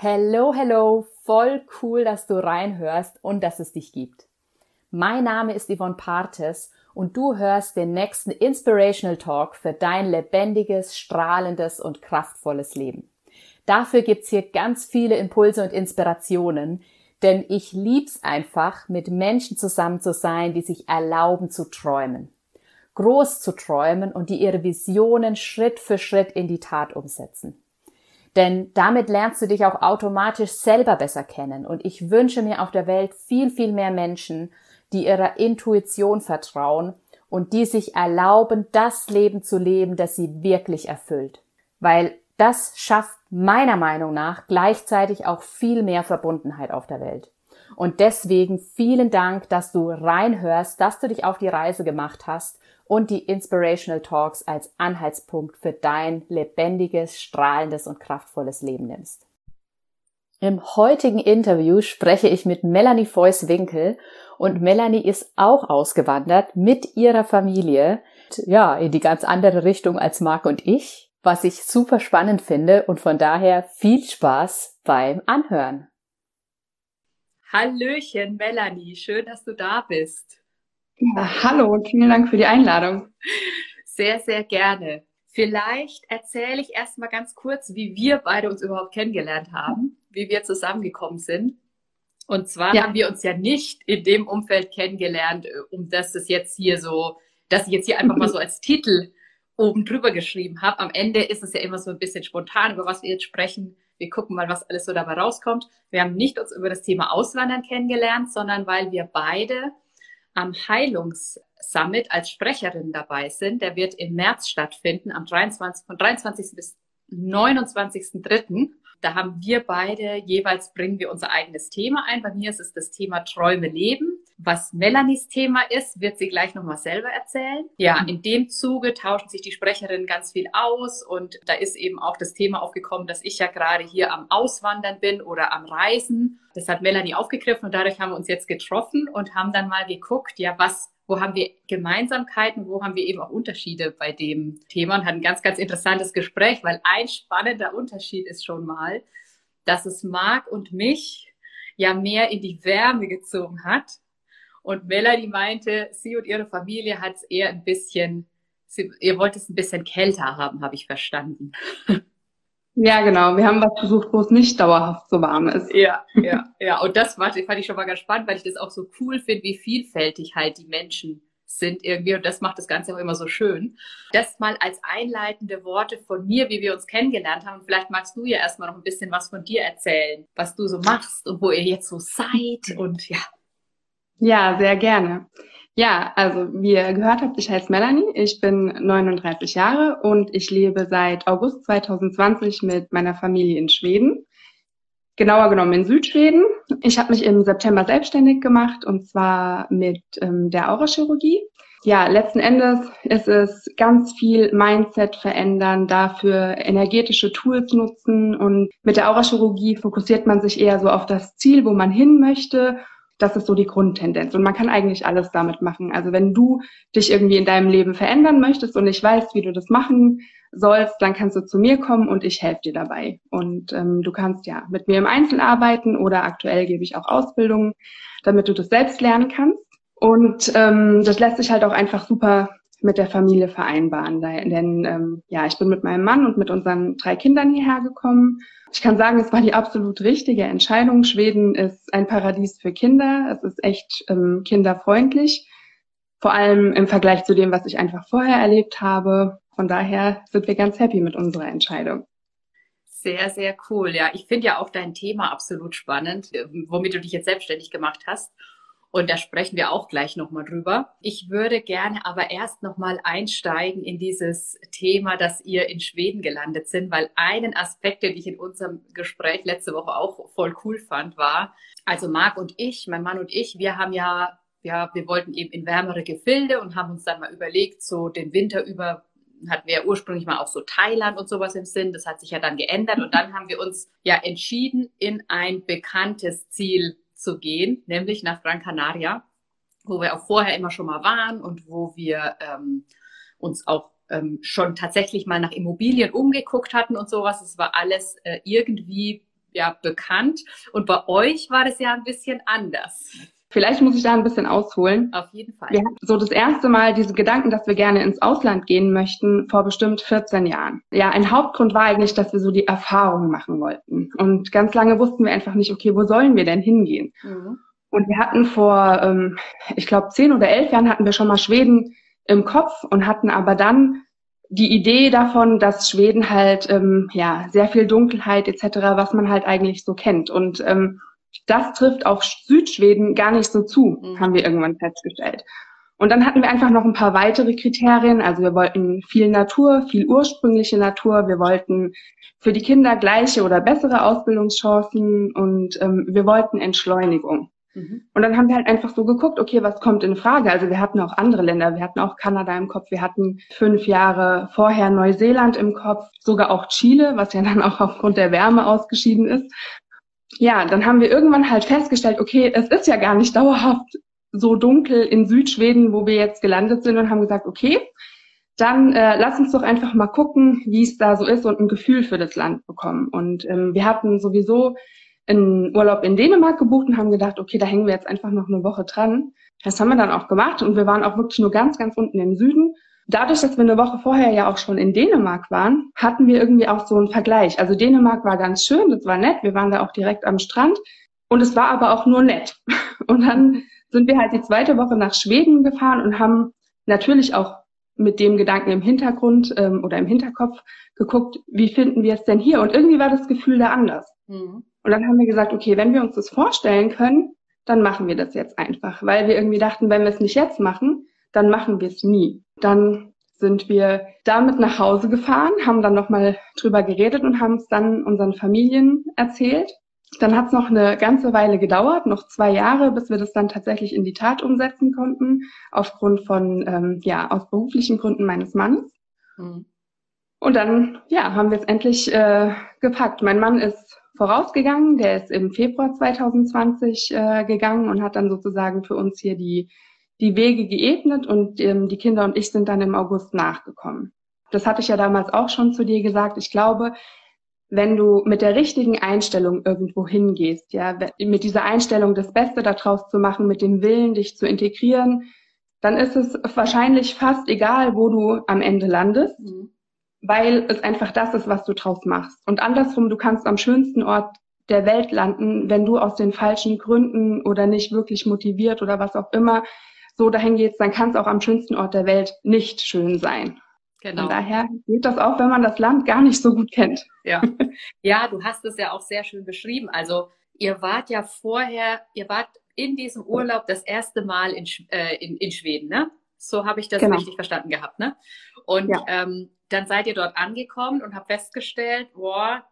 Hello, hello, voll cool, dass du reinhörst und dass es dich gibt. Mein Name ist Yvonne Partes und du hörst den nächsten Inspirational Talk für dein lebendiges, strahlendes und kraftvolles Leben. Dafür gibt's hier ganz viele Impulse und Inspirationen, denn ich lieb's einfach, mit Menschen zusammen zu sein, die sich erlauben zu träumen. Groß zu träumen und die ihre Visionen Schritt für Schritt in die Tat umsetzen. Denn damit lernst du dich auch automatisch selber besser kennen. Und ich wünsche mir auf der Welt viel, viel mehr Menschen, die ihrer Intuition vertrauen und die sich erlauben, das Leben zu leben, das sie wirklich erfüllt. Weil das schafft meiner Meinung nach gleichzeitig auch viel mehr Verbundenheit auf der Welt. Und deswegen vielen Dank, dass du reinhörst, dass du dich auf die Reise gemacht hast und die Inspirational Talks als Anhaltspunkt für dein lebendiges, strahlendes und kraftvolles Leben nimmst. Im heutigen Interview spreche ich mit Melanie Feuss-Winkel und Melanie ist auch ausgewandert mit ihrer Familie, ja, in die ganz andere Richtung als Marc und ich, was ich super spannend finde und von daher viel Spaß beim Anhören. Hallöchen, Melanie, schön, dass du da bist. Ja, hallo und vielen Dank für die Einladung. Sehr, sehr gerne. Vielleicht erzähle ich erst mal ganz kurz, wie wir beide uns überhaupt kennengelernt haben, wie wir zusammengekommen sind. Und zwar ja. haben wir uns ja nicht in dem Umfeld kennengelernt, äh, um das es jetzt hier so, dass ich jetzt hier einfach mal so als Titel oben drüber geschrieben habe. Am Ende ist es ja immer so ein bisschen spontan, über was wir jetzt sprechen. Wir gucken mal, was alles so dabei rauskommt. Wir haben nicht uns über das Thema Auswandern kennengelernt, sondern weil wir beide am Heilungssummit als Sprecherin dabei sind. Der wird im März stattfinden, am 23, von 23. bis 29.3. Da haben wir beide jeweils bringen wir unser eigenes Thema ein. Bei mir ist es das Thema Träume leben. Was Melanies Thema ist, wird sie gleich nochmal selber erzählen. Ja, in dem Zuge tauschen sich die Sprecherinnen ganz viel aus und da ist eben auch das Thema aufgekommen, dass ich ja gerade hier am Auswandern bin oder am Reisen. Das hat Melanie aufgegriffen und dadurch haben wir uns jetzt getroffen und haben dann mal geguckt, ja, was wo haben wir Gemeinsamkeiten, wo haben wir eben auch Unterschiede bei dem Thema und hatten ein ganz, ganz interessantes Gespräch, weil ein spannender Unterschied ist schon mal, dass es Marc und mich ja mehr in die Wärme gezogen hat. Und Melanie meinte, sie und ihre Familie hat es eher ein bisschen, sie, ihr wollt es ein bisschen kälter haben, habe ich verstanden. Ja, genau. Wir haben was gesucht, wo es nicht dauerhaft so warm ist. Ja, ja, ja. Und das fand ich schon mal ganz spannend, weil ich das auch so cool finde, wie vielfältig halt die Menschen sind irgendwie. Und das macht das Ganze auch immer so schön. Das mal als einleitende Worte von mir, wie wir uns kennengelernt haben. Und vielleicht magst du ja erstmal noch ein bisschen was von dir erzählen, was du so machst und wo ihr jetzt so seid und ja. Ja, sehr gerne. Ja, also wie ihr gehört habt, ich heiße Melanie, ich bin 39 Jahre und ich lebe seit August 2020 mit meiner Familie in Schweden. Genauer genommen in Südschweden. Ich habe mich im September selbstständig gemacht und zwar mit ähm, der Aurachirurgie. Ja, letzten Endes ist es ganz viel Mindset verändern, dafür energetische Tools nutzen und mit der Aurachirurgie fokussiert man sich eher so auf das Ziel, wo man hin möchte das ist so die Grundtendenz. Und man kann eigentlich alles damit machen. Also wenn du dich irgendwie in deinem Leben verändern möchtest und nicht weißt, wie du das machen sollst, dann kannst du zu mir kommen und ich helfe dir dabei. Und ähm, du kannst ja mit mir im Einzel arbeiten oder aktuell gebe ich auch Ausbildungen, damit du das selbst lernen kannst. Und ähm, das lässt sich halt auch einfach super mit der Familie vereinbaren. Denn ähm, ja, ich bin mit meinem Mann und mit unseren drei Kindern hierher gekommen ich kann sagen, es war die absolut richtige Entscheidung. Schweden ist ein Paradies für Kinder. Es ist echt ähm, kinderfreundlich. Vor allem im Vergleich zu dem, was ich einfach vorher erlebt habe. Von daher sind wir ganz happy mit unserer Entscheidung. Sehr, sehr cool. Ja, ich finde ja auch dein Thema absolut spannend, womit du dich jetzt selbstständig gemacht hast. Und da sprechen wir auch gleich nochmal drüber. Ich würde gerne aber erst nochmal einsteigen in dieses Thema, dass ihr in Schweden gelandet sind, weil einen Aspekt, den ich in unserem Gespräch letzte Woche auch voll cool fand, war, also Marc und ich, mein Mann und ich, wir haben ja, ja, wir wollten eben in wärmere Gefilde und haben uns dann mal überlegt, so den Winter über hatten wir ja ursprünglich mal auch so Thailand und sowas im Sinn. Das hat sich ja dann geändert und dann haben wir uns ja entschieden, in ein bekanntes Ziel zu gehen, nämlich nach Gran Canaria, wo wir auch vorher immer schon mal waren und wo wir ähm, uns auch ähm, schon tatsächlich mal nach Immobilien umgeguckt hatten und sowas. Es war alles äh, irgendwie ja bekannt. Und bei euch war das ja ein bisschen anders. Vielleicht muss ich da ein bisschen ausholen. Auf jeden Fall. Wir hatten so das erste Mal diese Gedanken, dass wir gerne ins Ausland gehen möchten, vor bestimmt 14 Jahren. Ja, ein Hauptgrund war eigentlich, dass wir so die Erfahrung machen wollten. Und ganz lange wussten wir einfach nicht, okay, wo sollen wir denn hingehen? Mhm. Und wir hatten vor, ähm, ich glaube, zehn oder elf Jahren hatten wir schon mal Schweden im Kopf und hatten aber dann die Idee davon, dass Schweden halt ähm, ja sehr viel Dunkelheit etc., was man halt eigentlich so kennt. Und ähm, das trifft auf Südschweden gar nicht so zu, mhm. haben wir irgendwann festgestellt. Und dann hatten wir einfach noch ein paar weitere Kriterien. Also wir wollten viel Natur, viel ursprüngliche Natur. Wir wollten für die Kinder gleiche oder bessere Ausbildungschancen und ähm, wir wollten Entschleunigung. Mhm. Und dann haben wir halt einfach so geguckt, okay, was kommt in Frage? Also wir hatten auch andere Länder, wir hatten auch Kanada im Kopf, wir hatten fünf Jahre vorher Neuseeland im Kopf, sogar auch Chile, was ja dann auch aufgrund der Wärme ausgeschieden ist ja, dann haben wir irgendwann halt festgestellt, okay, es ist ja gar nicht dauerhaft so dunkel in Südschweden, wo wir jetzt gelandet sind und haben gesagt, okay, dann äh, lass uns doch einfach mal gucken, wie es da so ist und ein Gefühl für das Land bekommen. Und ähm, wir hatten sowieso einen Urlaub in Dänemark gebucht und haben gedacht, okay, da hängen wir jetzt einfach noch eine Woche dran. Das haben wir dann auch gemacht und wir waren auch wirklich nur ganz, ganz unten im Süden dadurch, dass wir eine Woche vorher ja auch schon in Dänemark waren, hatten wir irgendwie auch so einen Vergleich. Also Dänemark war ganz schön, das war nett, wir waren da auch direkt am Strand und es war aber auch nur nett. Und dann sind wir halt die zweite Woche nach Schweden gefahren und haben natürlich auch mit dem Gedanken im Hintergrund ähm, oder im Hinterkopf geguckt, wie finden wir es denn hier? Und irgendwie war das Gefühl da anders. Mhm. Und dann haben wir gesagt, okay, wenn wir uns das vorstellen können, dann machen wir das jetzt einfach, weil wir irgendwie dachten, wenn wir es nicht jetzt machen, dann machen wir es nie. Dann sind wir damit nach Hause gefahren, haben dann nochmal drüber geredet und haben es dann unseren Familien erzählt. Dann hat es noch eine ganze Weile gedauert, noch zwei Jahre, bis wir das dann tatsächlich in die Tat umsetzen konnten, aufgrund von, ähm, ja, aus beruflichen Gründen meines Mannes. Mhm. Und dann, ja, haben wir es endlich äh, gepackt. Mein Mann ist vorausgegangen, der ist im Februar 2020 äh, gegangen und hat dann sozusagen für uns hier die die Wege geebnet und ähm, die Kinder und ich sind dann im August nachgekommen. Das hatte ich ja damals auch schon zu dir gesagt. Ich glaube, wenn du mit der richtigen Einstellung irgendwo hingehst, ja, mit dieser Einstellung das Beste daraus zu machen, mit dem Willen, dich zu integrieren, dann ist es wahrscheinlich fast egal, wo du am Ende landest, mhm. weil es einfach das ist, was du draus machst. Und andersrum, du kannst am schönsten Ort der Welt landen, wenn du aus den falschen Gründen oder nicht wirklich motiviert oder was auch immer so dahin gehst, dann kann es auch am schönsten Ort der Welt nicht schön sein. Genau. Von daher geht das auch, wenn man das Land gar nicht so gut kennt. Ja, ja du hast es ja auch sehr schön beschrieben. Also ihr wart ja vorher, ihr wart in diesem Urlaub das erste Mal in, äh, in, in Schweden, ne? So habe ich das genau. richtig verstanden gehabt, ne? Und ja. ähm, dann seid ihr dort angekommen und habt festgestellt, boah,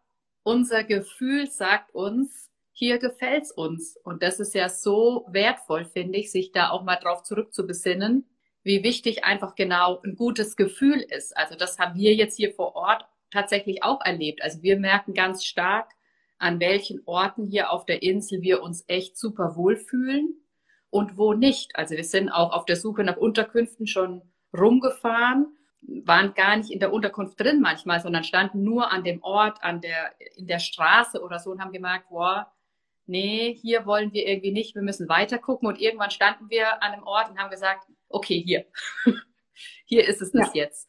unser Gefühl sagt uns, hier gefällt's uns. Und das ist ja so wertvoll, finde ich, sich da auch mal drauf zurückzubesinnen, wie wichtig einfach genau ein gutes Gefühl ist. Also das haben wir jetzt hier vor Ort tatsächlich auch erlebt. Also wir merken ganz stark, an welchen Orten hier auf der Insel wir uns echt super wohlfühlen und wo nicht. Also wir sind auch auf der Suche nach Unterkünften schon rumgefahren, waren gar nicht in der Unterkunft drin manchmal, sondern standen nur an dem Ort, an der, in der Straße oder so und haben gemerkt, wow, nee, hier wollen wir irgendwie nicht, wir müssen weiter gucken. Und irgendwann standen wir an einem Ort und haben gesagt, okay, hier, hier ist es das ja. jetzt.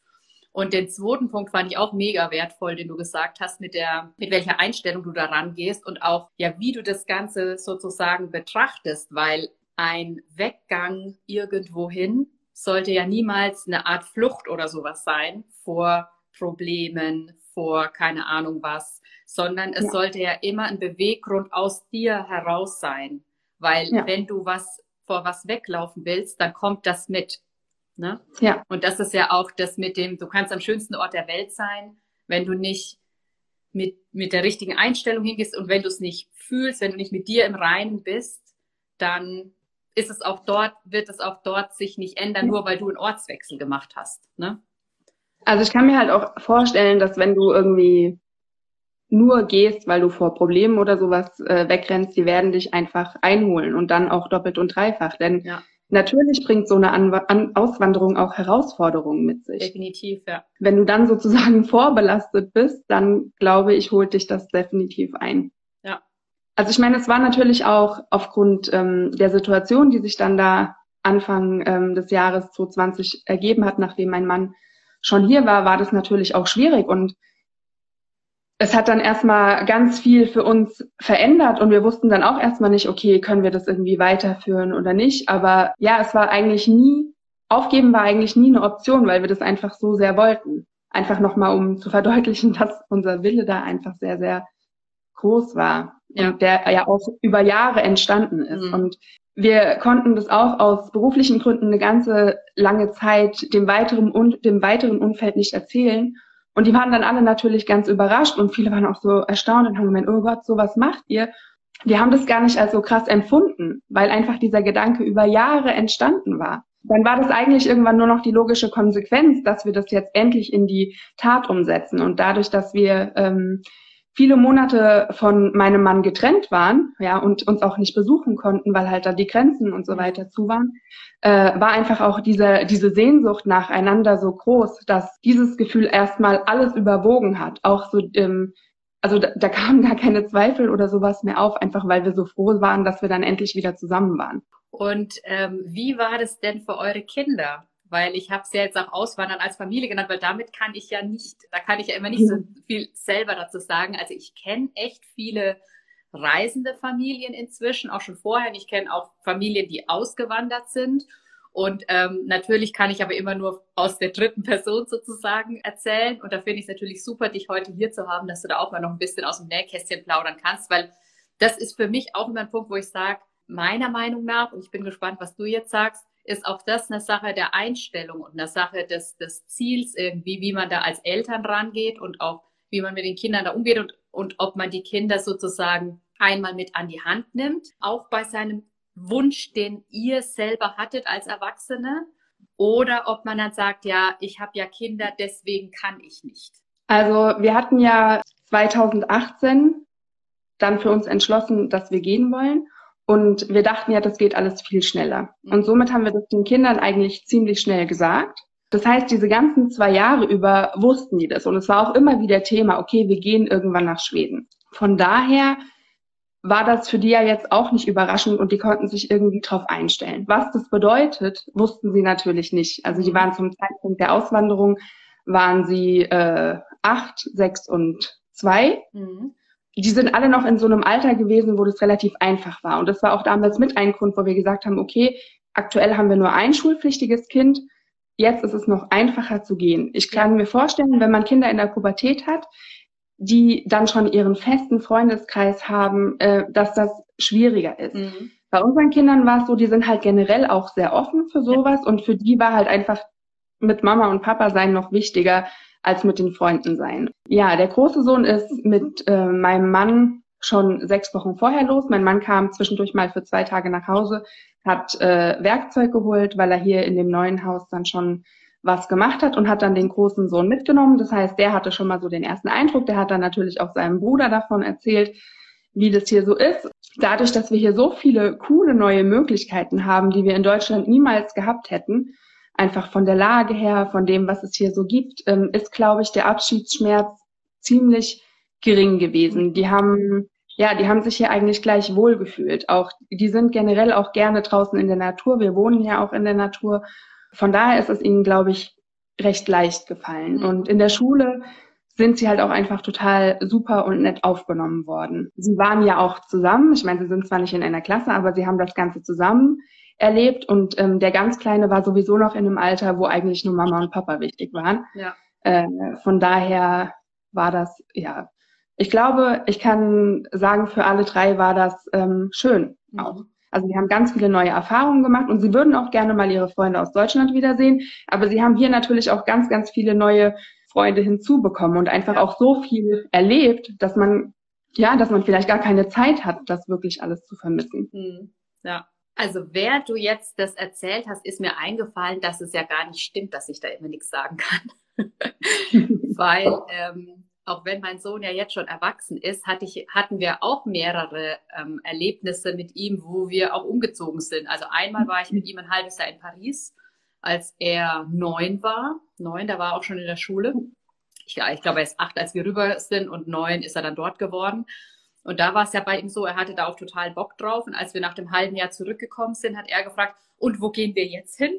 Und den zweiten Punkt fand ich auch mega wertvoll, den du gesagt hast, mit der, mit welcher Einstellung du daran gehst und auch, ja, wie du das Ganze sozusagen betrachtest, weil ein Weggang irgendwohin sollte ja niemals eine Art Flucht oder sowas sein vor Problemen, vor keine Ahnung was, sondern es ja. sollte ja immer ein Beweggrund aus dir heraus sein. Weil ja. wenn du was vor was weglaufen willst, dann kommt das mit. Ne? Ja. Und das ist ja auch das mit dem, du kannst am schönsten Ort der Welt sein, wenn du nicht mit, mit der richtigen Einstellung hingehst und wenn du es nicht fühlst, wenn du nicht mit dir im Reinen bist, dann ist es auch dort, wird es auch dort sich nicht ändern, nur weil du einen Ortswechsel gemacht hast. Ne? Also ich kann mir halt auch vorstellen, dass wenn du irgendwie nur gehst, weil du vor Problemen oder sowas äh, wegrennst, die werden dich einfach einholen und dann auch doppelt und dreifach. Denn ja. natürlich bringt so eine An An Auswanderung auch Herausforderungen mit sich. Definitiv, ja. Wenn du dann sozusagen vorbelastet bist, dann glaube ich, holt dich das definitiv ein. Also ich meine, es war natürlich auch aufgrund ähm, der Situation, die sich dann da Anfang ähm, des Jahres 2020 ergeben hat, nachdem mein Mann schon hier war, war das natürlich auch schwierig und es hat dann erstmal ganz viel für uns verändert und wir wussten dann auch erstmal nicht, okay, können wir das irgendwie weiterführen oder nicht. Aber ja, es war eigentlich nie, aufgeben war eigentlich nie eine Option, weil wir das einfach so sehr wollten. Einfach nochmal, um zu verdeutlichen, dass unser Wille da einfach sehr, sehr groß war. Ja. Und der ja auch über Jahre entstanden ist. Mhm. Und wir konnten das auch aus beruflichen Gründen eine ganze lange Zeit dem weiteren und dem weiteren Umfeld nicht erzählen. Und die waren dann alle natürlich ganz überrascht und viele waren auch so erstaunt und haben gemeint, oh Gott, sowas macht ihr. Die haben das gar nicht als so krass empfunden, weil einfach dieser Gedanke über Jahre entstanden war. Dann war das eigentlich irgendwann nur noch die logische Konsequenz, dass wir das jetzt endlich in die Tat umsetzen. Und dadurch, dass wir ähm, viele Monate von meinem Mann getrennt waren, ja, und uns auch nicht besuchen konnten, weil halt da die Grenzen und so weiter zu waren, äh, war einfach auch diese, diese Sehnsucht nacheinander so groß, dass dieses Gefühl erstmal alles überwogen hat. Auch so, ähm, also da, da kamen gar keine Zweifel oder sowas mehr auf, einfach weil wir so froh waren, dass wir dann endlich wieder zusammen waren. Und ähm, wie war das denn für eure Kinder? Weil ich habe es ja jetzt auch Auswandern als Familie genannt, weil damit kann ich ja nicht, da kann ich ja immer nicht so viel selber dazu sagen. Also ich kenne echt viele reisende Familien inzwischen, auch schon vorher. Ich kenne auch Familien, die ausgewandert sind. Und ähm, natürlich kann ich aber immer nur aus der dritten Person sozusagen erzählen. Und da finde ich es natürlich super, dich heute hier zu haben, dass du da auch mal noch ein bisschen aus dem Nähkästchen plaudern kannst, weil das ist für mich auch immer ein Punkt, wo ich sage, meiner Meinung nach, und ich bin gespannt, was du jetzt sagst, ist auch das eine Sache der Einstellung und eine Sache des, des Ziels irgendwie, wie man da als Eltern rangeht und auch wie man mit den Kindern da umgeht und, und ob man die Kinder sozusagen einmal mit an die Hand nimmt, auch bei seinem Wunsch, den ihr selber hattet als Erwachsene, oder ob man dann sagt, ja, ich habe ja Kinder, deswegen kann ich nicht. Also wir hatten ja 2018 dann für uns entschlossen, dass wir gehen wollen. Und wir dachten ja, das geht alles viel schneller. Mhm. Und somit haben wir das den Kindern eigentlich ziemlich schnell gesagt. Das heißt, diese ganzen zwei Jahre über wussten die das. Und es war auch immer wieder Thema, okay, wir gehen irgendwann nach Schweden. Von daher war das für die ja jetzt auch nicht überraschend und die konnten sich irgendwie drauf einstellen. Was das bedeutet, wussten sie natürlich nicht. Also die mhm. waren zum Zeitpunkt der Auswanderung, waren sie äh, acht, sechs und zwei. Mhm die sind alle noch in so einem Alter gewesen, wo das relativ einfach war. Und das war auch damals mit ein Grund, wo wir gesagt haben, okay, aktuell haben wir nur ein schulpflichtiges Kind. Jetzt ist es noch einfacher zu gehen. Ich kann mir vorstellen, wenn man Kinder in der Pubertät hat, die dann schon ihren festen Freundeskreis haben, äh, dass das schwieriger ist. Mhm. Bei unseren Kindern war es so, die sind halt generell auch sehr offen für sowas und für die war halt einfach mit Mama und Papa sein noch wichtiger, als mit den Freunden sein. Ja, der große Sohn ist mit äh, meinem Mann schon sechs Wochen vorher los. Mein Mann kam zwischendurch mal für zwei Tage nach Hause, hat äh, Werkzeug geholt, weil er hier in dem neuen Haus dann schon was gemacht hat und hat dann den großen Sohn mitgenommen. Das heißt, der hatte schon mal so den ersten Eindruck. Der hat dann natürlich auch seinem Bruder davon erzählt, wie das hier so ist. Dadurch, dass wir hier so viele coole neue Möglichkeiten haben, die wir in Deutschland niemals gehabt hätten, einfach von der Lage her, von dem, was es hier so gibt, ähm, ist, glaube ich, der Abschiedsschmerz ziemlich gering gewesen. Die haben, ja, die haben sich hier eigentlich gleich wohl gefühlt. Auch, die sind generell auch gerne draußen in der Natur. Wir wohnen ja auch in der Natur. Von daher ist es ihnen, glaube ich, recht leicht gefallen. Mhm. Und in der Schule sind sie halt auch einfach total super und nett aufgenommen worden. Sie waren ja auch zusammen. Ich meine, sie sind zwar nicht in einer Klasse, aber sie haben das Ganze zusammen erlebt und ähm, der ganz Kleine war sowieso noch in einem Alter, wo eigentlich nur Mama und Papa wichtig waren. Ja. Äh, von daher war das, ja, ich glaube, ich kann sagen, für alle drei war das ähm, schön mhm. auch. Also sie haben ganz viele neue Erfahrungen gemacht und sie würden auch gerne mal ihre Freunde aus Deutschland wiedersehen, aber sie haben hier natürlich auch ganz, ganz viele neue Freunde hinzubekommen und einfach ja. auch so viel erlebt, dass man, ja, dass man vielleicht gar keine Zeit hat, das wirklich alles zu vermissen. Mhm. Ja, also während du jetzt das erzählt hast, ist mir eingefallen, dass es ja gar nicht stimmt, dass ich da immer nichts sagen kann. Weil ähm, auch wenn mein Sohn ja jetzt schon erwachsen ist, hatte ich, hatten wir auch mehrere ähm, Erlebnisse mit ihm, wo wir auch umgezogen sind. Also einmal war ich mit ihm ein halbes Jahr in Paris, als er neun war. Neun, da war er auch schon in der Schule. Ich, ich glaube, er ist acht, als wir rüber sind und neun ist er dann dort geworden. Und da war es ja bei ihm so, er hatte da auch total Bock drauf. Und als wir nach dem halben Jahr zurückgekommen sind, hat er gefragt, und wo gehen wir jetzt hin?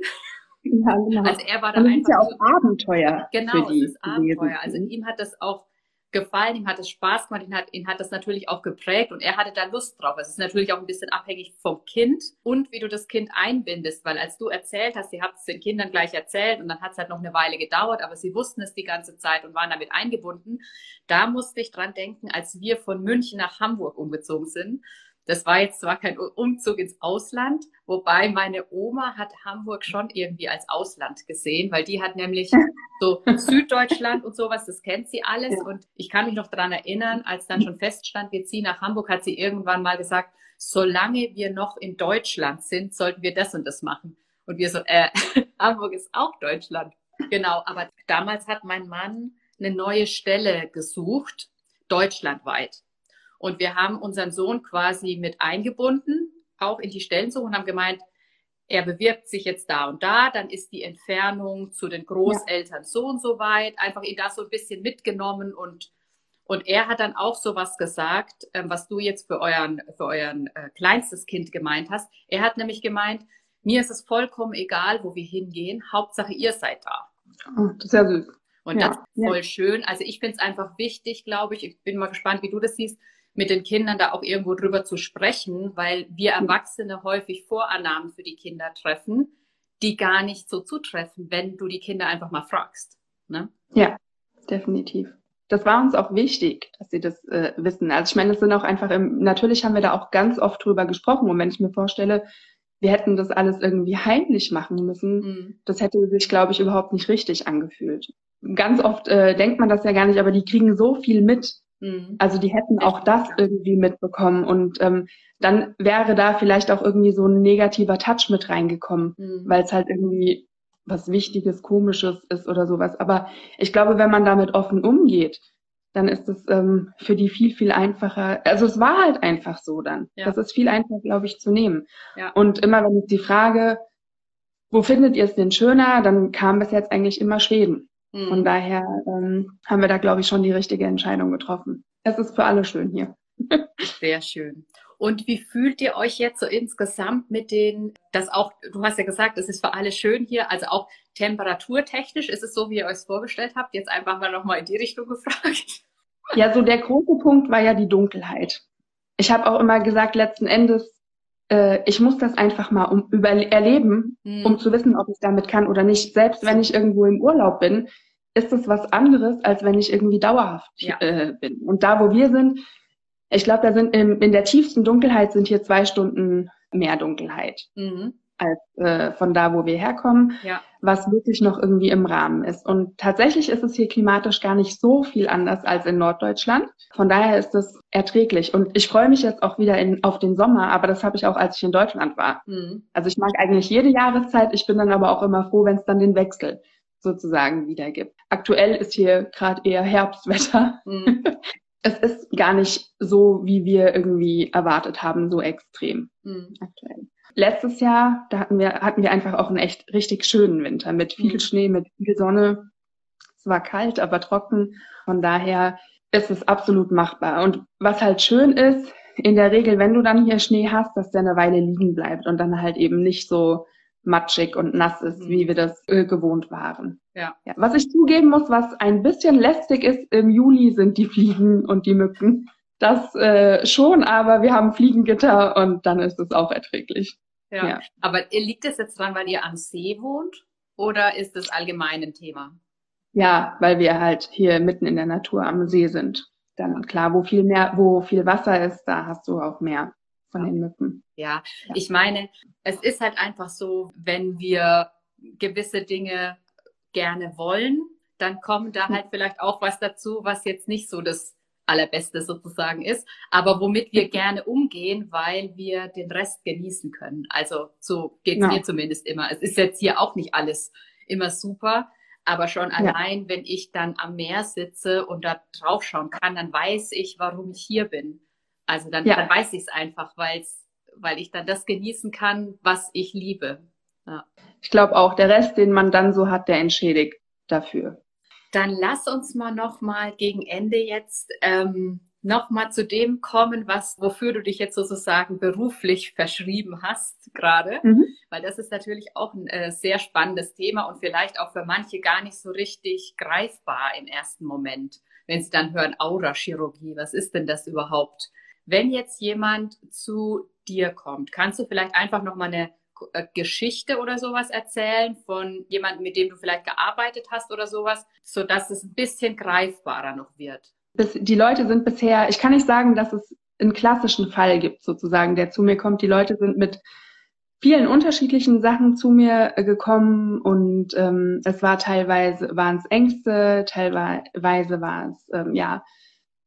Ja, genau. Also er war da einfach. Ist ja auch Abenteuer. Genau, die, es ist Abenteuer. Also ihm hat das auch gefallen, ihm hat es Spaß gemacht, ihn hat, ihn hat das natürlich auch geprägt und er hatte da Lust drauf. Es ist natürlich auch ein bisschen abhängig vom Kind und wie du das Kind einbindest, weil als du erzählt hast, sie habt es den Kindern gleich erzählt und dann hat es halt noch eine Weile gedauert, aber sie wussten es die ganze Zeit und waren damit eingebunden. Da musste ich dran denken, als wir von München nach Hamburg umgezogen sind das war jetzt zwar kein Umzug ins Ausland, wobei meine Oma hat Hamburg schon irgendwie als Ausland gesehen, weil die hat nämlich so Süddeutschland und sowas, das kennt sie alles. Ja. Und ich kann mich noch daran erinnern, als dann schon feststand, wir ziehen nach Hamburg, hat sie irgendwann mal gesagt, solange wir noch in Deutschland sind, sollten wir das und das machen. Und wir so, äh, Hamburg ist auch Deutschland. Genau, aber damals hat mein Mann eine neue Stelle gesucht, deutschlandweit. Und wir haben unseren Sohn quasi mit eingebunden, auch in die Stellensuche und haben gemeint, er bewirbt sich jetzt da und da, dann ist die Entfernung zu den Großeltern ja. so und so weit, einfach ihn da so ein bisschen mitgenommen und und er hat dann auch sowas gesagt, ähm, was du jetzt für euren, für euren äh, kleinstes Kind gemeint hast. Er hat nämlich gemeint, mir ist es vollkommen egal, wo wir hingehen, Hauptsache ihr seid da. Oh, das ist ja süß. Und ja. das ist voll ja. schön. Also ich finde es einfach wichtig, glaube ich. Ich bin mal gespannt, wie du das siehst, mit den Kindern da auch irgendwo drüber zu sprechen, weil wir Erwachsene häufig Vorannahmen für die Kinder treffen, die gar nicht so zutreffen, wenn du die Kinder einfach mal fragst. Ne? Ja, definitiv. Das war uns auch wichtig, dass sie das äh, wissen. Also ich meine, es sind auch einfach, im, natürlich haben wir da auch ganz oft drüber gesprochen. Und wenn ich mir vorstelle, wir hätten das alles irgendwie heimlich machen müssen, mhm. das hätte sich, glaube ich, überhaupt nicht richtig angefühlt. Ganz oft äh, denkt man das ja gar nicht, aber die kriegen so viel mit. Also die hätten auch das irgendwie mitbekommen und ähm, dann wäre da vielleicht auch irgendwie so ein negativer Touch mit reingekommen, mhm. weil es halt irgendwie was Wichtiges, Komisches ist oder sowas. Aber ich glaube, wenn man damit offen umgeht, dann ist es ähm, für die viel, viel einfacher. Also es war halt einfach so dann. Ja. Das ist viel einfacher, glaube ich, zu nehmen. Ja. Und immer wenn ich die Frage, wo findet ihr es denn schöner, dann kam bis jetzt eigentlich immer Schweden. Mhm. Von daher ähm, haben wir da, glaube ich, schon die richtige Entscheidung getroffen. Es ist für alle schön hier. Sehr schön. Und wie fühlt ihr euch jetzt so insgesamt mit den, das auch, du hast ja gesagt, es ist für alle schön hier, also auch temperaturtechnisch ist es so, wie ihr euch vorgestellt habt? Jetzt einfach mal nochmal in die Richtung gefragt. Ja, so der große Punkt war ja die Dunkelheit. Ich habe auch immer gesagt, letzten Endes, äh, ich muss das einfach mal um, über, erleben, mhm. um zu wissen, ob ich damit kann oder nicht. Selbst wenn ich irgendwo im Urlaub bin, ist es was anderes, als wenn ich irgendwie dauerhaft ja. äh, bin. Und da, wo wir sind, ich glaube, da sind in, in der tiefsten Dunkelheit sind hier zwei Stunden mehr Dunkelheit. Mhm als äh, von da, wo wir herkommen, ja. was wirklich noch irgendwie im Rahmen ist. Und tatsächlich ist es hier klimatisch gar nicht so viel anders als in Norddeutschland. Von daher ist es erträglich. Und ich freue mich jetzt auch wieder in, auf den Sommer, aber das habe ich auch, als ich in Deutschland war. Mhm. Also ich mag eigentlich jede Jahreszeit. Ich bin dann aber auch immer froh, wenn es dann den Wechsel sozusagen wieder gibt. Aktuell ist hier gerade eher Herbstwetter. Mhm. es ist gar nicht so, wie wir irgendwie erwartet haben, so extrem mhm. aktuell. Letztes Jahr, da hatten wir, hatten wir einfach auch einen echt richtig schönen Winter mit viel mhm. Schnee, mit viel Sonne. Es war kalt, aber trocken. Von daher ist es absolut machbar. Und was halt schön ist, in der Regel, wenn du dann hier Schnee hast, dass der eine Weile liegen bleibt und dann halt eben nicht so matschig und nass ist, mhm. wie wir das äh, gewohnt waren. Ja. ja. Was ich zugeben muss, was ein bisschen lästig ist im Juli, sind die Fliegen und die Mücken. Das äh, schon, aber wir haben Fliegengitter und dann ist es auch erträglich. Ja. ja. Aber liegt es jetzt dran, weil ihr am See wohnt oder ist es allgemein ein Thema? Ja, weil wir halt hier mitten in der Natur am See sind. Dann klar, wo viel mehr, wo viel Wasser ist, da hast du auch mehr von den Mücken. Ja, ja, ich meine, es ist halt einfach so, wenn wir gewisse Dinge gerne wollen, dann kommt da halt vielleicht auch was dazu, was jetzt nicht so das Allerbeste sozusagen ist, aber womit wir gerne umgehen, weil wir den Rest genießen können. Also so geht es ja. mir zumindest immer. Es ist jetzt hier auch nicht alles immer super, aber schon allein, ja. wenn ich dann am Meer sitze und da drauf schauen kann, dann weiß ich, warum ich hier bin. Also dann, ja. dann weiß ich es einfach, weil's, weil ich dann das genießen kann, was ich liebe. Ja. Ich glaube auch, der Rest, den man dann so hat, der entschädigt dafür. Dann lass uns mal noch mal gegen Ende jetzt ähm, nochmal zu dem kommen, was, wofür du dich jetzt sozusagen beruflich verschrieben hast gerade, mhm. weil das ist natürlich auch ein äh, sehr spannendes Thema und vielleicht auch für manche gar nicht so richtig greifbar im ersten Moment, wenn sie dann hören Aura-Chirurgie. Was ist denn das überhaupt? Wenn jetzt jemand zu dir kommt, kannst du vielleicht einfach nochmal eine Geschichte oder sowas erzählen von jemandem, mit dem du vielleicht gearbeitet hast oder sowas, so dass es ein bisschen greifbarer noch wird? Die Leute sind bisher, ich kann nicht sagen, dass es einen klassischen Fall gibt, sozusagen, der zu mir kommt. Die Leute sind mit vielen unterschiedlichen Sachen zu mir äh, gekommen und ähm, es war teilweise waren es Ängste, teilweise war es ähm, ja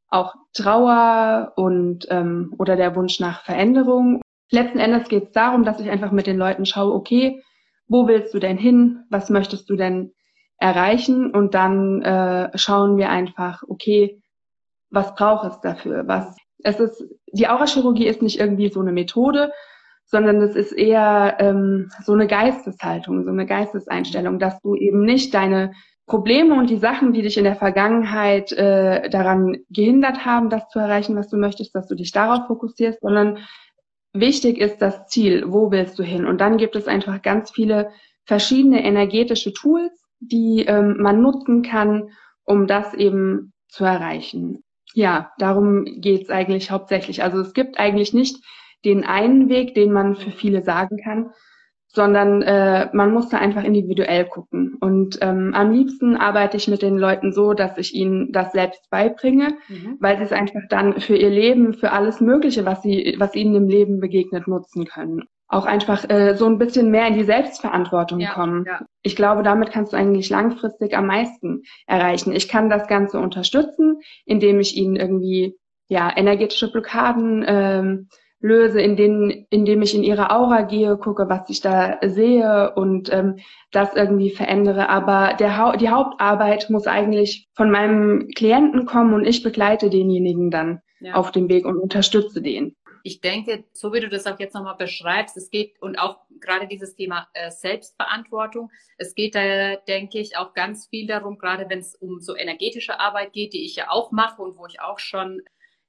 auch Trauer und ähm, oder der Wunsch nach Veränderung letzten Endes geht es darum, dass ich einfach mit den Leuten schaue, okay, wo willst du denn hin? Was möchtest du denn erreichen? Und dann äh, schauen wir einfach, okay, was braucht es dafür? Was es ist, die Aurachirurgie ist nicht irgendwie so eine Methode, sondern es ist eher ähm, so eine Geisteshaltung, so eine Geisteseinstellung, dass du eben nicht deine Probleme und die Sachen, die dich in der Vergangenheit äh, daran gehindert haben, das zu erreichen, was du möchtest, dass du dich darauf fokussierst, sondern Wichtig ist das Ziel, wo willst du hin? Und dann gibt es einfach ganz viele verschiedene energetische Tools, die ähm, man nutzen kann, um das eben zu erreichen. Ja, darum geht's eigentlich hauptsächlich. Also es gibt eigentlich nicht den einen Weg, den man für viele sagen kann, sondern äh, man muss da einfach individuell gucken. Und ähm, am liebsten arbeite ich mit den Leuten so, dass ich ihnen das selbst beibringe, mhm. weil sie es einfach dann für ihr Leben, für alles Mögliche, was sie, was ihnen im Leben begegnet, nutzen können. Auch einfach äh, so ein bisschen mehr in die Selbstverantwortung ja, kommen. Ja. Ich glaube, damit kannst du eigentlich langfristig am meisten erreichen. Ich kann das Ganze unterstützen, indem ich ihnen irgendwie ja energetische Blockaden ähm, löse, in denen, indem ich in ihre Aura gehe, gucke, was ich da sehe und ähm, das irgendwie verändere. Aber der ha die Hauptarbeit muss eigentlich von meinem Klienten kommen und ich begleite denjenigen dann ja. auf dem Weg und unterstütze den. Ich denke, so wie du das auch jetzt nochmal beschreibst, es geht und auch gerade dieses Thema äh, Selbstverantwortung, es geht da, denke ich, auch ganz viel darum, gerade wenn es um so energetische Arbeit geht, die ich ja auch mache und wo ich auch schon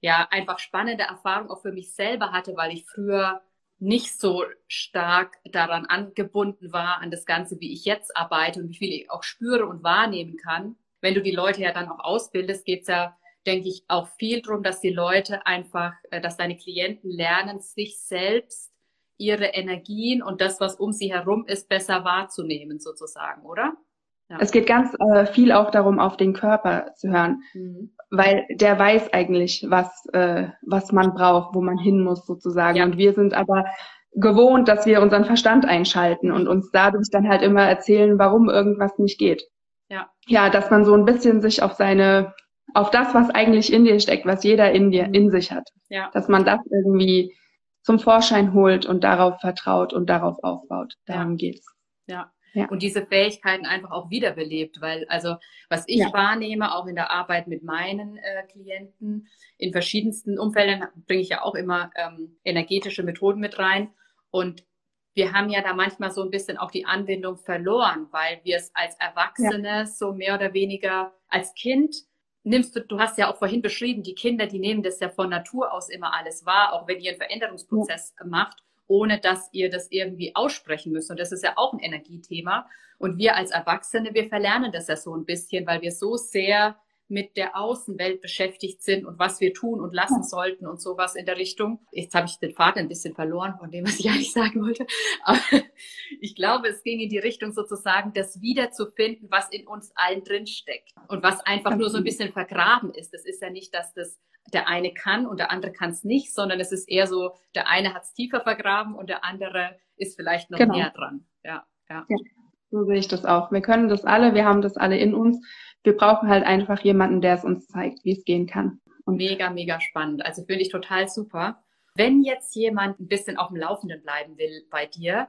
ja einfach spannende Erfahrung auch für mich selber hatte, weil ich früher nicht so stark daran angebunden war, an das Ganze, wie ich jetzt arbeite und wie viel ich auch spüre und wahrnehmen kann. Wenn du die Leute ja dann auch ausbildest, geht's ja, denke ich, auch viel drum, dass die Leute einfach, äh, dass deine Klienten lernen, sich selbst ihre Energien und das, was um sie herum ist, besser wahrzunehmen, sozusagen, oder? Ja. Es geht ganz äh, viel auch darum, auf den Körper zu hören, mhm. weil der weiß eigentlich, was, äh, was man braucht, wo man hin muss sozusagen. Ja. Und wir sind aber gewohnt, dass wir unseren Verstand einschalten und uns dadurch dann halt immer erzählen, warum irgendwas nicht geht. Ja. Ja, dass man so ein bisschen sich auf seine, auf das, was eigentlich in dir steckt, was jeder in dir, mhm. in sich hat, ja. dass man das irgendwie zum Vorschein holt und darauf vertraut und darauf aufbaut. Darum ja. geht's. Ja ja. und diese Fähigkeiten einfach auch wiederbelebt. Weil, also, was ich ja. wahrnehme, auch in der Arbeit mit meinen äh, Klienten, in verschiedensten Umfeldern bringe ich ja auch immer ähm, energetische Methoden mit rein. Und wir haben ja da manchmal so ein bisschen auch die Anbindung verloren, weil wir es als Erwachsene ja. so mehr oder weniger als Kind nimmst du, du hast ja auch vorhin beschrieben, die Kinder, die nehmen das ja von Natur aus immer alles wahr, auch wenn ihr einen Veränderungsprozess ja. macht ohne dass ihr das irgendwie aussprechen müsst. Und das ist ja auch ein Energiethema. Und wir als Erwachsene, wir verlernen das ja so ein bisschen, weil wir so sehr mit der Außenwelt beschäftigt sind und was wir tun und lassen sollten und sowas in der Richtung. Jetzt habe ich den Vater ein bisschen verloren von dem, was ich eigentlich sagen wollte. Aber ich glaube, es ging in die Richtung sozusagen, das wiederzufinden, was in uns allen drin steckt und was einfach nur so ein bisschen vergraben ist. Das ist ja nicht, dass das der eine kann und der andere kann es nicht, sondern es ist eher so, der eine hat es tiefer vergraben und der andere ist vielleicht noch genau. näher dran. Ja, ja. ja, so sehe ich das auch. Wir können das alle, wir haben das alle in uns. Wir brauchen halt einfach jemanden, der es uns zeigt, wie es gehen kann. Und mega, mega spannend. Also finde ich total super. Wenn jetzt jemand ein bisschen auf dem Laufenden bleiben will bei dir,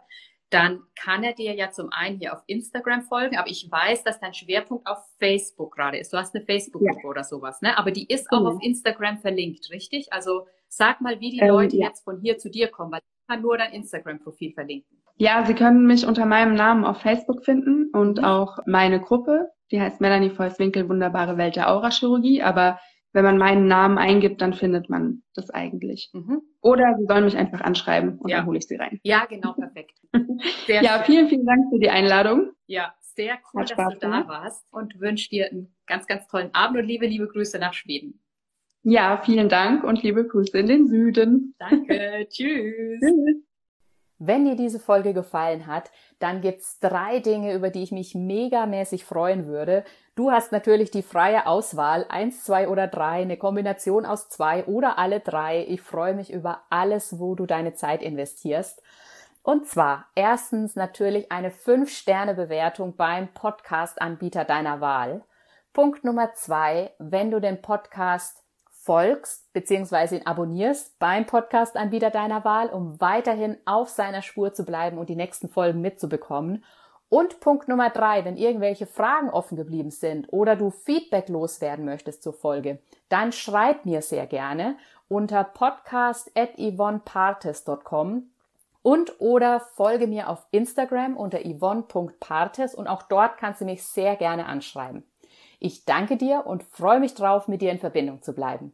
dann kann er dir ja zum einen hier auf Instagram folgen, aber ich weiß, dass dein Schwerpunkt auf Facebook gerade ist. Du hast eine Facebook-Gruppe ja. oder sowas, ne? Aber die ist auch mhm. auf Instagram verlinkt, richtig? Also sag mal, wie die ähm, Leute ja. jetzt von hier zu dir kommen, weil ich kann nur dein Instagram-Profil verlinken. Ja, sie können mich unter meinem Namen auf Facebook finden und mhm. auch meine Gruppe, die heißt Melanie Volkswinkel, Wunderbare Welt der Aurachirurgie, aber wenn man meinen Namen eingibt, dann findet man das eigentlich. Mhm. Oder Sie sollen mich einfach anschreiben und ja. dann hole ich Sie rein. Ja, genau, perfekt. ja, vielen, vielen Dank für die Einladung. Ja, sehr cool, dass du da warst und wünsche dir einen ganz, ganz tollen Abend und liebe, liebe Grüße nach Schweden. Ja, vielen Dank und liebe Grüße in den Süden. Danke, tschüss. tschüss. Wenn dir diese Folge gefallen hat, dann gibt's drei Dinge, über die ich mich megamäßig freuen würde. Du hast natürlich die freie Auswahl, eins, zwei oder drei, eine Kombination aus zwei oder alle drei. Ich freue mich über alles, wo du deine Zeit investierst. Und zwar erstens natürlich eine 5-Sterne-Bewertung beim Podcast-Anbieter deiner Wahl. Punkt Nummer zwei, wenn du den Podcast folgst bzw. ihn abonnierst beim Podcast-Anbieter deiner Wahl, um weiterhin auf seiner Spur zu bleiben und die nächsten Folgen mitzubekommen. Und Punkt Nummer drei, wenn irgendwelche Fragen offen geblieben sind oder du Feedback loswerden möchtest zur Folge, dann schreib mir sehr gerne unter podcast.yvonnepartes.com und oder folge mir auf Instagram unter yvonne.partes und auch dort kannst du mich sehr gerne anschreiben. Ich danke dir und freue mich drauf, mit dir in Verbindung zu bleiben.